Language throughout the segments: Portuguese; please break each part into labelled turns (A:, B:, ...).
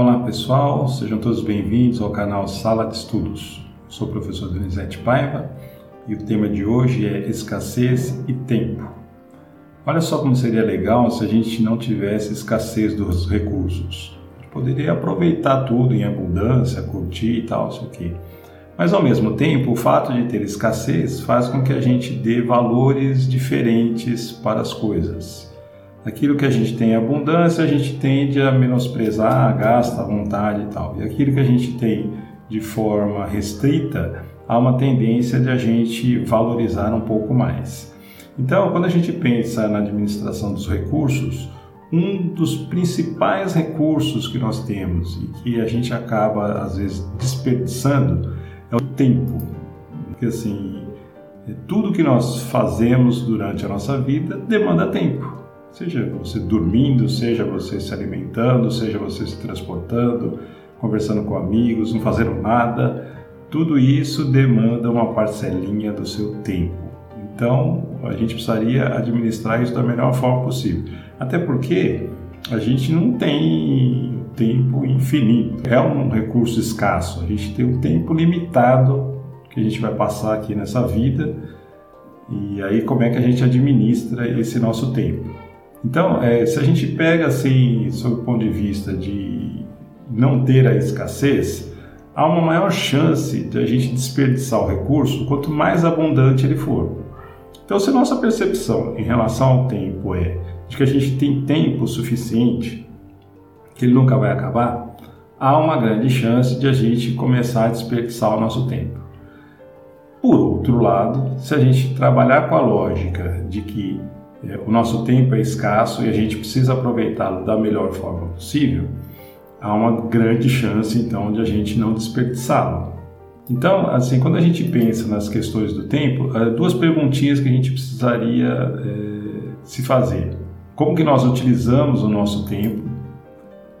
A: Olá pessoal, sejam todos bem-vindos ao canal Sala de Estudos. Sou o professor Donizete Paiva e o tema de hoje é escassez e tempo. Olha só como seria legal se a gente não tivesse escassez dos recursos. Poderia aproveitar tudo em abundância, curtir e tal, isso aqui. Mas ao mesmo tempo, o fato de ter escassez faz com que a gente dê valores diferentes para as coisas. Aquilo que a gente tem abundância, a gente tende a menosprezar, gasta à vontade e tal. E aquilo que a gente tem de forma restrita, há uma tendência de a gente valorizar um pouco mais. Então, quando a gente pensa na administração dos recursos, um dos principais recursos que nós temos e que a gente acaba às vezes desperdiçando é o tempo. Porque assim, tudo que nós fazemos durante a nossa vida demanda tempo. Seja você dormindo, seja você se alimentando, seja você se transportando, conversando com amigos, não fazendo nada, tudo isso demanda uma parcelinha do seu tempo. Então, a gente precisaria administrar isso da melhor forma possível. Até porque a gente não tem tempo infinito, é um recurso escasso. A gente tem um tempo limitado que a gente vai passar aqui nessa vida. E aí, como é que a gente administra esse nosso tempo? Então, é, se a gente pega assim, sob o ponto de vista de não ter a escassez, há uma maior chance de a gente desperdiçar o recurso quanto mais abundante ele for. Então, se nossa percepção em relação ao tempo é de que a gente tem tempo suficiente, que ele nunca vai acabar, há uma grande chance de a gente começar a desperdiçar o nosso tempo. Por outro lado, se a gente trabalhar com a lógica de que o nosso tempo é escasso e a gente precisa aproveitá-lo da melhor forma possível, há uma grande chance então de a gente não desperdiçá-lo. Então, assim, quando a gente pensa nas questões do tempo, há duas perguntinhas que a gente precisaria é, se fazer. Como que nós utilizamos o nosso tempo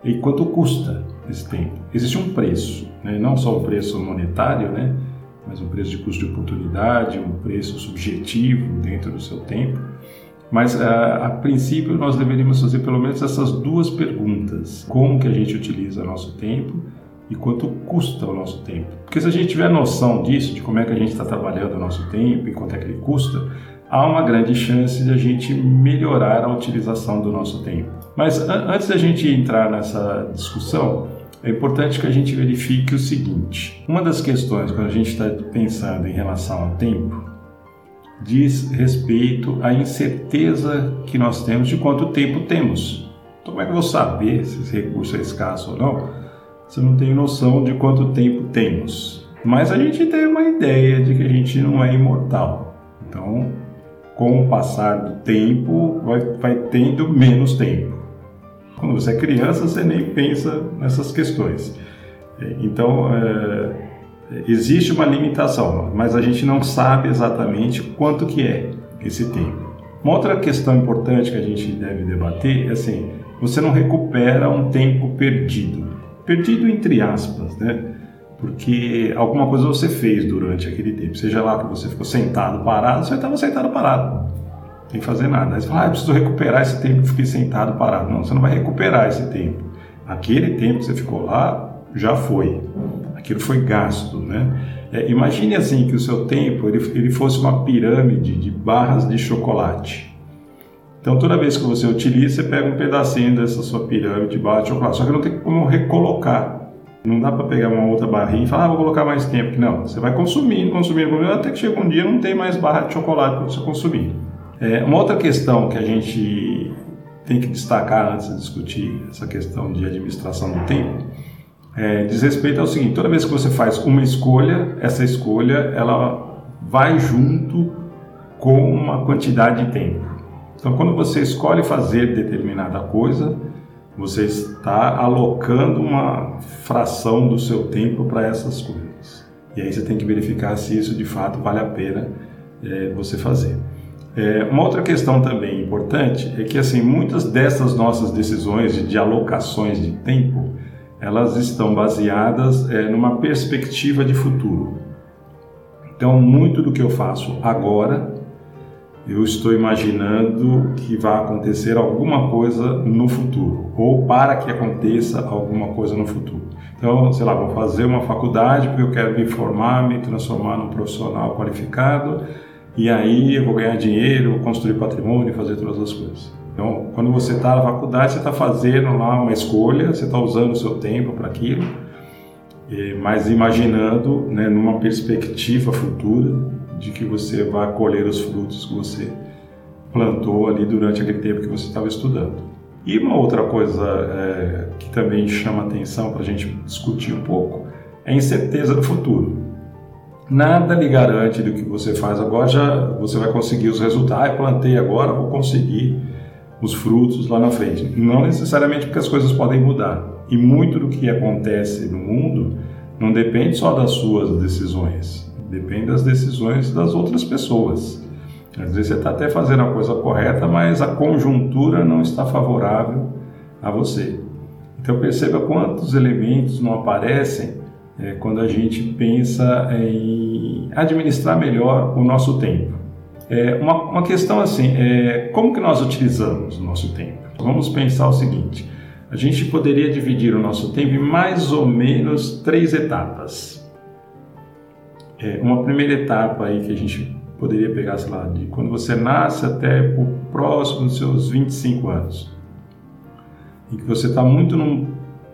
A: e quanto custa esse tempo? Existe um preço, né? não só o preço monetário, né? mas um preço de custo de oportunidade, um preço subjetivo dentro do seu tempo. Mas a, ah, a princípio nós deveríamos fazer pelo menos essas duas perguntas: como que a gente utiliza nosso tempo e quanto custa o nosso tempo? Porque se a gente tiver noção disso, de como é que a gente está trabalhando o nosso tempo e quanto é que ele custa, há uma grande chance de a gente melhorar a utilização do nosso tempo. Mas antes da gente entrar nessa discussão, é importante que a gente verifique o seguinte: uma das questões quando a gente está pensando em relação ao tempo diz respeito à incerteza que nós temos de quanto tempo temos. Então, como é que eu vou saber se esse recurso é escasso ou não se eu não tenho noção de quanto tempo temos? Mas a gente tem uma ideia de que a gente não é imortal. Então, com o passar do tempo, vai, vai tendo menos tempo. Quando você é criança, você nem pensa nessas questões. Então, é, existe uma limitação, mas a gente não sabe exatamente quanto que é esse tempo. Uma outra questão importante que a gente deve debater é assim, você não recupera um tempo perdido. Perdido entre aspas, né? Porque alguma coisa você fez durante aquele tempo. Seja lá que você ficou sentado, parado, você estava sentado, parado. Sem fazer nada. Aí você fala, ah, eu preciso recuperar esse tempo que fiquei sentado, parado. Não, você não vai recuperar esse tempo. Aquele tempo que você ficou lá, já foi aquilo foi gasto, né? É, imagine assim que o seu tempo ele, ele fosse uma pirâmide de barras de chocolate. Então toda vez que você utiliza, você pega um pedacinho dessa sua pirâmide de barras de chocolate, só que não tem como recolocar. Não dá para pegar uma outra barrinha e falar, ah, vou colocar mais tempo. Não, você vai consumindo, consumindo, consumindo, até que chega um dia não tem mais barra de chocolate para você consumir. É, uma outra questão que a gente tem que destacar antes de discutir essa questão de administração do tempo é, diz respeito ao seguinte: toda vez que você faz uma escolha, essa escolha ela vai junto com uma quantidade de tempo. Então, quando você escolhe fazer determinada coisa, você está alocando uma fração do seu tempo para essas coisas. E aí você tem que verificar se isso de fato vale a pena é, você fazer. É, uma outra questão também importante é que assim muitas dessas nossas decisões de, alocações de tempo elas estão baseadas é, numa perspectiva de futuro. Então, muito do que eu faço agora eu estou imaginando que vai acontecer alguma coisa no futuro, ou para que aconteça alguma coisa no futuro. Então, sei lá, vou fazer uma faculdade porque eu quero me formar, me transformar num profissional qualificado, e aí eu vou ganhar dinheiro, construir patrimônio, fazer todas as coisas. Então, quando você está na faculdade, você está fazendo lá uma escolha, você está usando o seu tempo para aquilo, mas imaginando né, numa perspectiva futura de que você vai colher os frutos que você plantou ali durante aquele tempo que você estava estudando. E uma outra coisa é, que também chama atenção para a gente discutir um pouco é a incerteza do futuro. Nada lhe garante do que você faz agora, já você vai conseguir os resultados. Ah, plantei agora, vou conseguir os frutos lá na frente. Não necessariamente porque as coisas podem mudar. E muito do que acontece no mundo não depende só das suas decisões. Depende das decisões das outras pessoas. Às vezes você está até fazendo a coisa correta, mas a conjuntura não está favorável a você. Então perceba quantos elementos não aparecem é, quando a gente pensa em administrar melhor o nosso tempo. É, uma, uma questão assim, é, como que nós utilizamos o nosso tempo? Vamos pensar o seguinte, a gente poderia dividir o nosso tempo em mais ou menos três etapas. É, uma primeira etapa aí que a gente poderia pegar, sei lá, de quando você nasce até o próximo dos seus 25 anos. E que você está muito num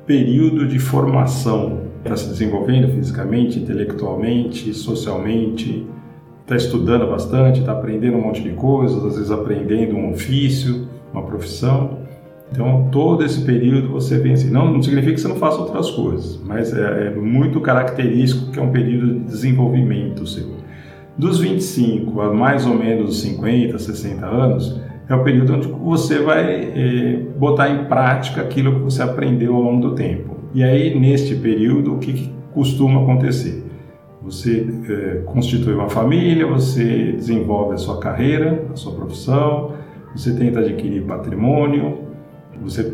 A: período de formação, está se desenvolvendo fisicamente, intelectualmente, socialmente, está estudando bastante, está aprendendo um monte de coisas, às vezes aprendendo um ofício, uma profissão. Então, todo esse período você vem assim. Não, não significa que você não faça outras coisas, mas é, é muito característico que é um período de desenvolvimento seu. Dos 25 a mais ou menos 50, 60 anos, é o período onde você vai é, botar em prática aquilo que você aprendeu ao longo do tempo. E aí, neste período, o que, que costuma acontecer? Você é, constitui uma família, você desenvolve a sua carreira, a sua profissão, você tenta adquirir patrimônio, você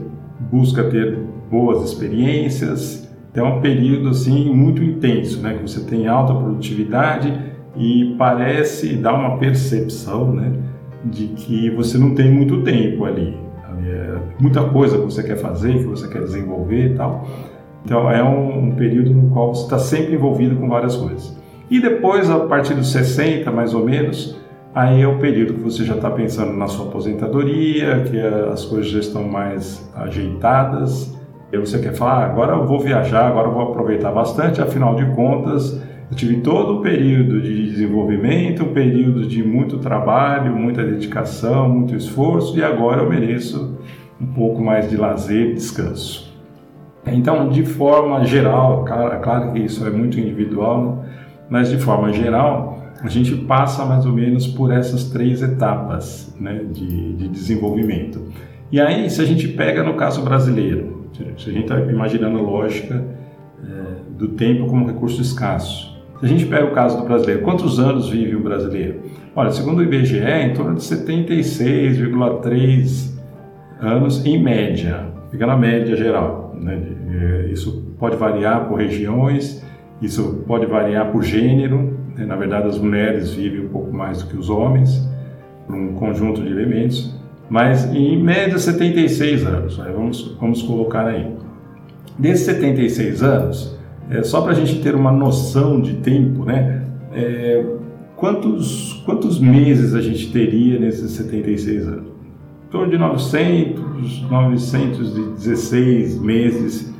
A: busca ter boas experiências. É um período assim muito intenso, né? Que você tem alta produtividade e parece dar uma percepção, né? De que você não tem muito tempo ali. É muita coisa que você quer fazer, que você quer desenvolver e tal. Então, é um, um período no qual você está sempre envolvido com várias coisas. E depois, a partir dos 60, mais ou menos, Aí é o período que você já está pensando na sua aposentadoria, que as coisas já estão mais ajeitadas. E você quer falar, ah, agora eu vou viajar, agora eu vou aproveitar bastante, afinal de contas, eu tive todo o período de desenvolvimento, um período de muito trabalho, muita dedicação, muito esforço, e agora eu mereço um pouco mais de lazer descanso. Então, de forma geral, claro que isso é muito individual, né? mas de forma geral, a gente passa mais ou menos por essas três etapas né, de, de desenvolvimento. E aí, se a gente pega no caso brasileiro, se a gente está imaginando a lógica é, do tempo como recurso escasso, se a gente pega o caso do brasileiro, quantos anos vive o brasileiro? Olha, segundo o IBGE, em torno de 76,3 anos em média, fica na média geral. Né? É, isso pode variar por regiões, isso pode variar por gênero, né? Na verdade, as mulheres vivem um pouco mais do que os homens, por um conjunto de elementos, mas em média 76 anos, né? vamos, vamos colocar aí. Desses 76 anos, é, só para a gente ter uma noção de tempo, né? É, quantos, quantos meses a gente teria nesses 76 anos? Torno de 900, 916 meses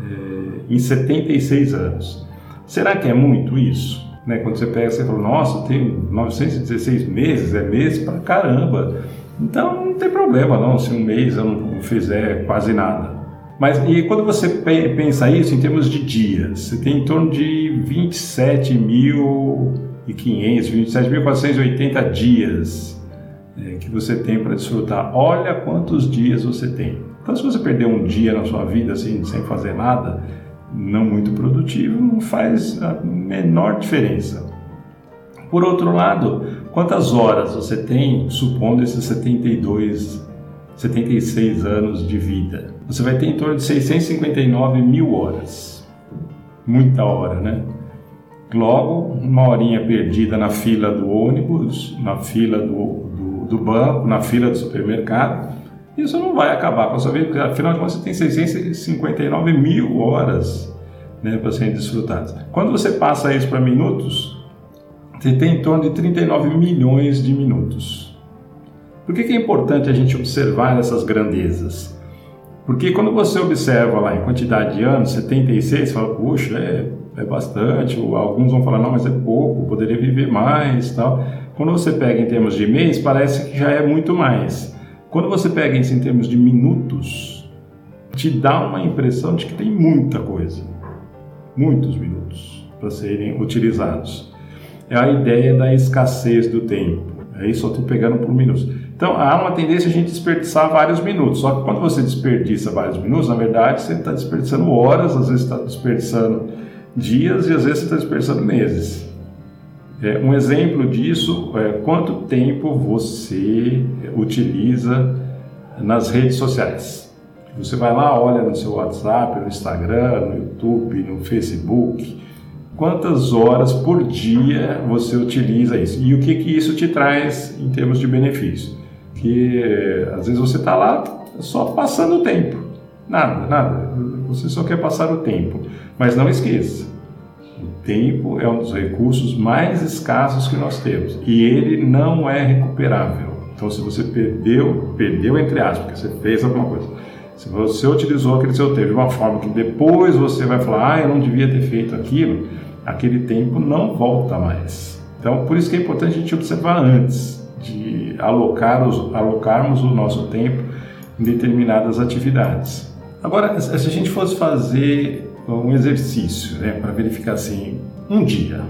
A: é, em 76 anos. Será que é muito isso? Né? Quando você pega, você fala, nossa, tem 916 meses, é mês pra caramba. Então não tem problema não se um mês eu não fizer quase nada. Mas e quando você pensa isso em termos de dias, você tem em torno de 27.500, 27.480 dias é, que você tem para desfrutar. Olha quantos dias você tem. Então se você perder um dia na sua vida assim, sem fazer nada, não muito produtivo, não faz a menor diferença. Por outro lado, quantas horas você tem, supondo esses 72, 76 anos de vida? Você vai ter em torno de 659 mil horas. Muita hora, né? Logo, uma horinha perdida na fila do ônibus, na fila do, do banco, na fila do supermercado. Isso não vai acabar com a sua vida, porque afinal de contas você tem 659 mil horas né, para serem desfrutadas. Quando você passa isso para minutos, você tem em torno de 39 milhões de minutos. Por que, que é importante a gente observar essas grandezas? Porque quando você observa lá em quantidade de anos, 76, você fala, puxa, é, é bastante, ou alguns vão falar, não, mas é pouco, poderia viver mais tal. Quando você pega em termos de mês, parece que já é muito mais. Quando você pega isso em termos de minutos, te dá uma impressão de que tem muita coisa, muitos minutos para serem utilizados. É a ideia da escassez do tempo. Aí só estou pegando por minutos. Então há uma tendência a gente desperdiçar vários minutos. Só que quando você desperdiça vários minutos, na verdade você está desperdiçando horas, às vezes está desperdiçando dias e às vezes está desperdiçando meses. É, um exemplo disso é quanto tempo você utiliza nas redes sociais. Você vai lá, olha no seu WhatsApp, no Instagram, no YouTube, no Facebook, quantas horas por dia você utiliza isso e o que, que isso te traz em termos de benefício. Que às vezes você está lá só passando o tempo, nada, nada, você só quer passar o tempo, mas não esqueça, tempo é um dos recursos mais escassos que nós temos e ele não é recuperável. Então, se você perdeu, perdeu entre aspas, porque você fez alguma coisa. Se você utilizou aquele seu tempo de uma forma que depois você vai falar, ah, eu não devia ter feito aquilo, aquele tempo não volta mais. Então, por isso que é importante a gente observar antes de alocar os, alocarmos o nosso tempo em determinadas atividades. Agora, se a gente fosse fazer um exercício né, para verificar assim, um dia,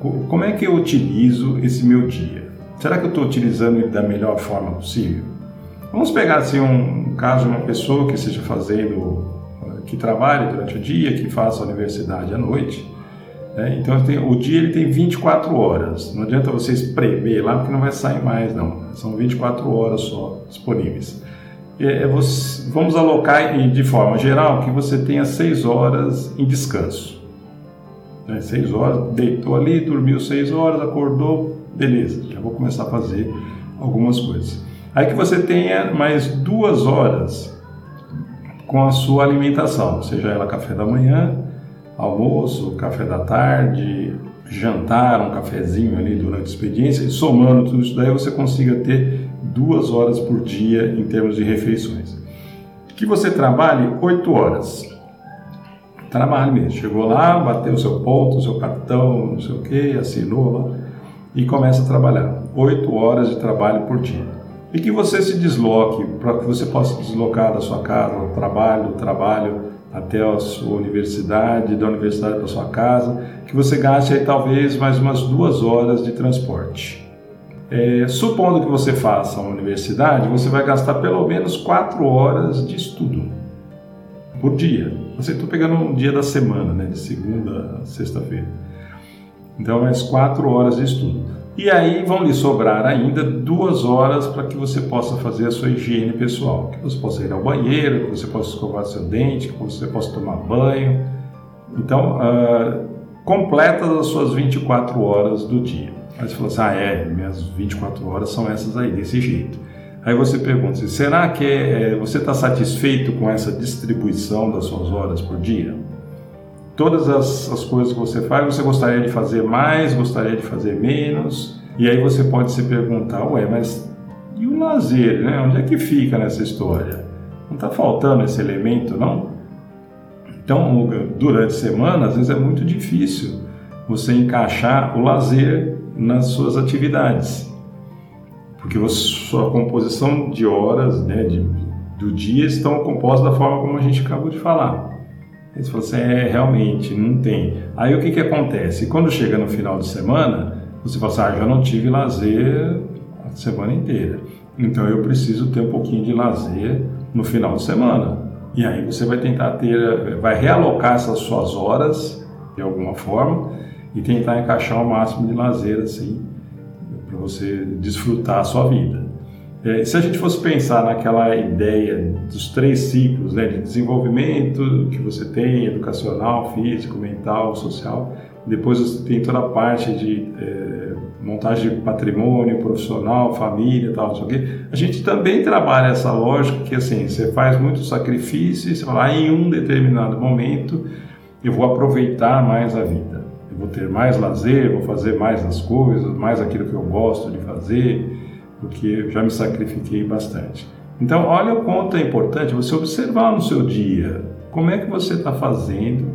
A: como é que eu utilizo esse meu dia? Será que eu estou utilizando ele da melhor forma possível? Vamos pegar assim um caso de uma pessoa que esteja fazendo, que trabalhe durante o dia, que faça a universidade à noite. Né? Então o dia ele tem 24 horas. Não adianta você espremer lá porque não vai sair mais não. São 24 horas só disponíveis. É, é você, vamos alocar de forma geral que você tenha seis horas em descanso. Né? Seis horas, deitou ali, dormiu seis horas, acordou, beleza, já vou começar a fazer algumas coisas. Aí que você tenha mais duas horas com a sua alimentação, seja ela café da manhã, almoço, café da tarde, jantar, um cafezinho ali durante a expediência, e somando tudo isso daí você consiga ter duas horas por dia em termos de refeições. Que você trabalhe oito horas. Trabalhe mesmo. Chegou lá, bateu o seu ponto, o seu cartão, não sei o que, assinou lá e começa a trabalhar. Oito horas de trabalho por dia. E que você se desloque, para que você possa deslocar da sua casa ao trabalho, do trabalho até a sua universidade, da universidade para sua casa, que você gaste aí talvez mais umas duas horas de transporte. É, supondo que você faça uma universidade, você vai gastar pelo menos quatro horas de estudo por dia. Você está pegando um dia da semana, né, de segunda a sexta-feira. Então, mais quatro horas de estudo. E aí vão lhe sobrar ainda duas horas para que você possa fazer a sua higiene pessoal, que você possa ir ao banheiro, que você possa escovar seu dente, que você possa tomar banho. Então, uh, completa as suas 24 horas do dia. Aí você falou assim, ah é, minhas 24 horas são essas aí, desse jeito. Aí você pergunta, assim, será que é, você está satisfeito com essa distribuição das suas horas por dia? Todas as, as coisas que você faz, você gostaria de fazer mais, gostaria de fazer menos? E aí você pode se perguntar, ué, mas e o lazer, né? Onde é que fica nessa história? Não está faltando esse elemento, não? Então, durante a semana, às vezes é muito difícil você encaixar o lazer nas suas atividades. Porque a sua composição de horas né, de, do dia estão compostas da forma como a gente acabou de falar. Aí você fala assim, é, realmente, não tem. Aí o que, que acontece? Quando chega no final de semana, você fala assim, ah, já não tive lazer a semana inteira. Então eu preciso ter um pouquinho de lazer no final de semana. E aí você vai tentar ter, vai realocar essas suas horas de alguma forma e tentar encaixar o máximo de lazer assim para você desfrutar a sua vida. É, se a gente fosse pensar naquela ideia dos três ciclos né, de desenvolvimento que você tem, educacional, físico, mental, social, depois você tem toda a parte de é, montagem de patrimônio profissional, família, tal, não sei o quê. A gente também trabalha essa lógica que assim, você faz muito sacrifício e você fala, ah, em um determinado momento eu vou aproveitar mais a vida. Eu vou ter mais lazer, vou fazer mais as coisas, mais aquilo que eu gosto de fazer, porque eu já me sacrifiquei bastante. Então, olha o quanto é importante você observar no seu dia como é que você está fazendo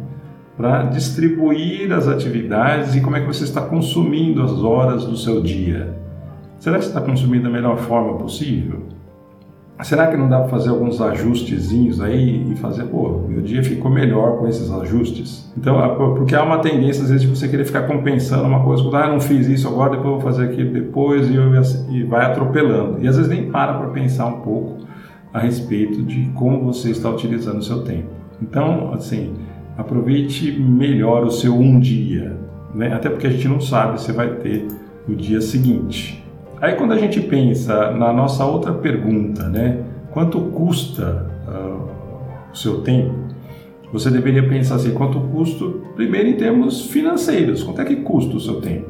A: para distribuir as atividades e como é que você está consumindo as horas do seu dia. Será que você está consumindo da melhor forma possível? Será que não dá para fazer alguns ajustezinhos aí e fazer, pô, meu dia ficou melhor com esses ajustes? Então, porque há uma tendência às vezes de você querer ficar compensando uma coisa, ah, não fiz isso agora, depois vou fazer aquilo depois e, eu, e vai atropelando. E às vezes nem para para pensar um pouco a respeito de como você está utilizando o seu tempo. Então, assim, aproveite melhor o seu um dia, né? Até porque a gente não sabe se vai ter o dia seguinte. Aí quando a gente pensa na nossa outra pergunta, né? Quanto custa uh, o seu tempo? Você deveria pensar assim, quanto custa, primeiro em termos financeiros, quanto é que custa o seu tempo?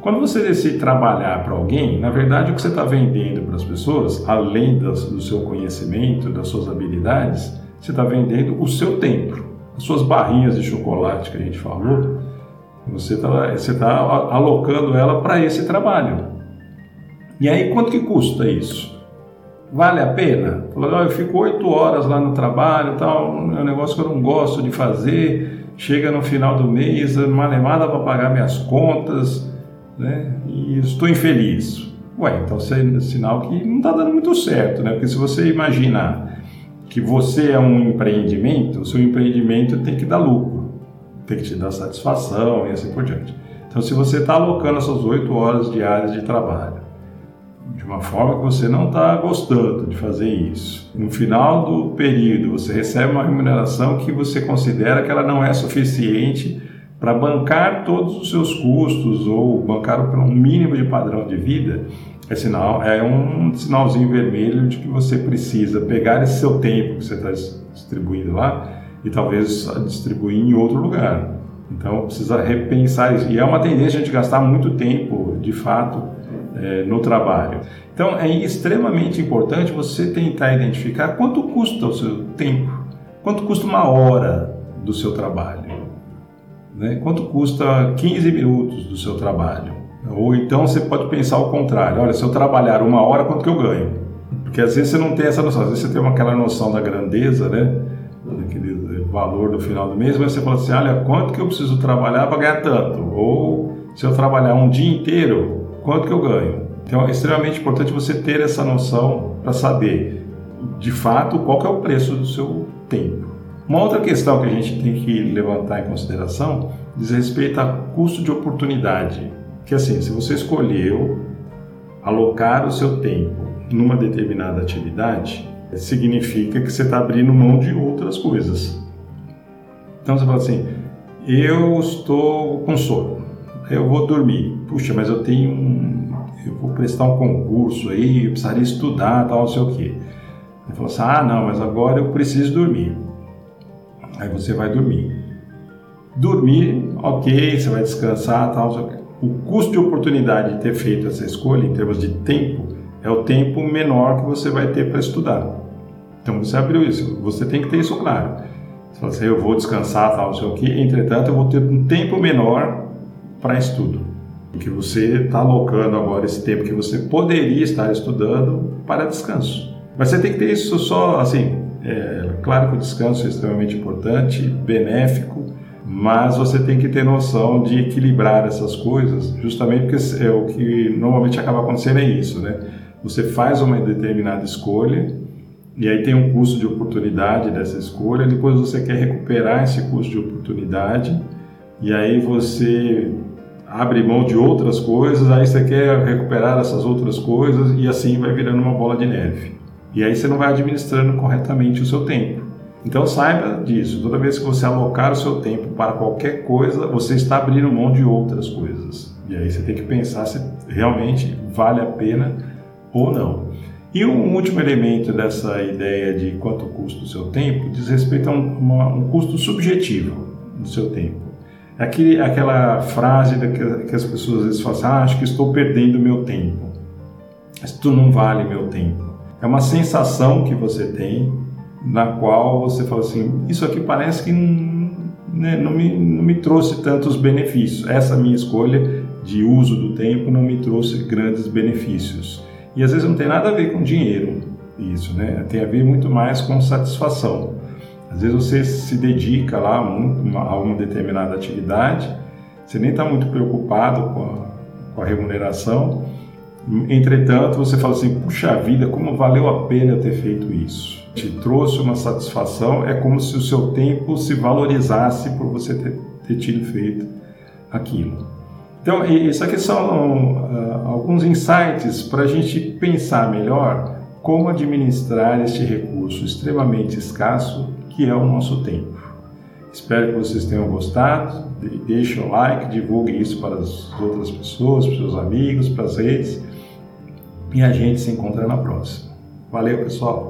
A: Quando você decide trabalhar para alguém, na verdade o que você está vendendo para as pessoas, além das, do seu conhecimento, das suas habilidades, você está vendendo o seu tempo. As suas barrinhas de chocolate que a gente falou, você está tá alocando ela para esse trabalho. E aí, quanto que custa isso? Vale a pena? Falou, eu fico oito horas lá no trabalho, tal, é um negócio que eu não gosto de fazer. Chega no final do mês, uma lemada para pagar minhas contas, né? E estou infeliz. Ué, então é sinal que não está dando muito certo, né? Porque se você imaginar que você é um empreendimento, o seu empreendimento tem que dar lucro, tem que te dar satisfação e assim por diante. Então, se você está alocando essas oito horas diárias de trabalho de uma forma que você não está gostando de fazer isso. No final do período, você recebe uma remuneração que você considera que ela não é suficiente para bancar todos os seus custos ou bancar um mínimo de padrão de vida, é, sinal, é um sinalzinho vermelho de que você precisa pegar esse seu tempo que você está distribuindo lá e talvez distribuir em outro lugar. Então precisa repensar isso. E é uma tendência a gente gastar muito tempo, de fato, é, no trabalho. Então é extremamente importante você tentar identificar quanto custa o seu tempo, quanto custa uma hora do seu trabalho, né? quanto custa 15 minutos do seu trabalho. Ou então você pode pensar o contrário: olha, se eu trabalhar uma hora, quanto que eu ganho? Porque às vezes você não tem essa noção, às vezes você tem aquela noção da grandeza, né? Aquele valor do final do mês, mas você fala assim: olha, quanto que eu preciso trabalhar para ganhar tanto? Ou se eu trabalhar um dia inteiro, quanto que eu ganho. Então é extremamente importante você ter essa noção para saber de fato qual é o preço do seu tempo. Uma outra questão que a gente tem que levantar em consideração diz respeito a custo de oportunidade. Que assim, se você escolheu alocar o seu tempo numa determinada atividade, significa que você está abrindo mão de outras coisas. Então você fala assim, eu estou com sono eu vou dormir. Puxa, mas eu tenho um. Eu vou prestar um concurso aí, eu precisaria estudar, tal, não sei o quê. Ele falou assim: ah, não, mas agora eu preciso dormir. Aí você vai dormir. Dormir, ok, você vai descansar, tal, não sei o. O custo de oportunidade de ter feito essa escolha, em termos de tempo, é o tempo menor que você vai ter para estudar. Então você abriu isso, você tem que ter isso claro. Você fala assim, eu vou descansar, tal, não sei o quê, entretanto eu vou ter um tempo menor para estudo. Porque você está alocando agora esse tempo que você poderia estar estudando para descanso. Mas você tem que ter isso só, assim, é, claro que o descanso é extremamente importante, benéfico, mas você tem que ter noção de equilibrar essas coisas, justamente porque é o que normalmente acaba acontecendo é isso, né? Você faz uma determinada escolha e aí tem um custo de oportunidade dessa escolha, depois você quer recuperar esse custo de oportunidade e aí você abre mão de outras coisas, aí você quer recuperar essas outras coisas e assim vai virando uma bola de neve. E aí você não vai administrando corretamente o seu tempo. Então saiba disso, toda vez que você alocar o seu tempo para qualquer coisa, você está abrindo mão de outras coisas. E aí você tem que pensar se realmente vale a pena ou não. E um último elemento dessa ideia de quanto custa o seu tempo diz respeito a um, uma, um custo subjetivo do seu tempo. Aquele, aquela frase que as pessoas às vezes falam assim, ah, acho que estou perdendo meu tempo. Isto não vale meu tempo. É uma sensação que você tem na qual você fala assim, isso aqui parece que né, não, me, não me trouxe tantos benefícios. Essa minha escolha de uso do tempo não me trouxe grandes benefícios. E às vezes não tem nada a ver com dinheiro isso, né? Tem a ver muito mais com satisfação. Às vezes você se dedica lá a uma determinada atividade, você nem está muito preocupado com a, com a remuneração, entretanto você fala assim, puxa vida, como valeu a pena eu ter feito isso. Te trouxe uma satisfação, é como se o seu tempo se valorizasse por você ter, ter tido feito aquilo. Então, isso aqui são uh, alguns insights para a gente pensar melhor como administrar este recurso extremamente escasso que é o nosso tempo. Espero que vocês tenham gostado. Deixem o like, divulguem isso para as outras pessoas, para os seus amigos, para as redes. E a gente se encontra na próxima. Valeu, pessoal!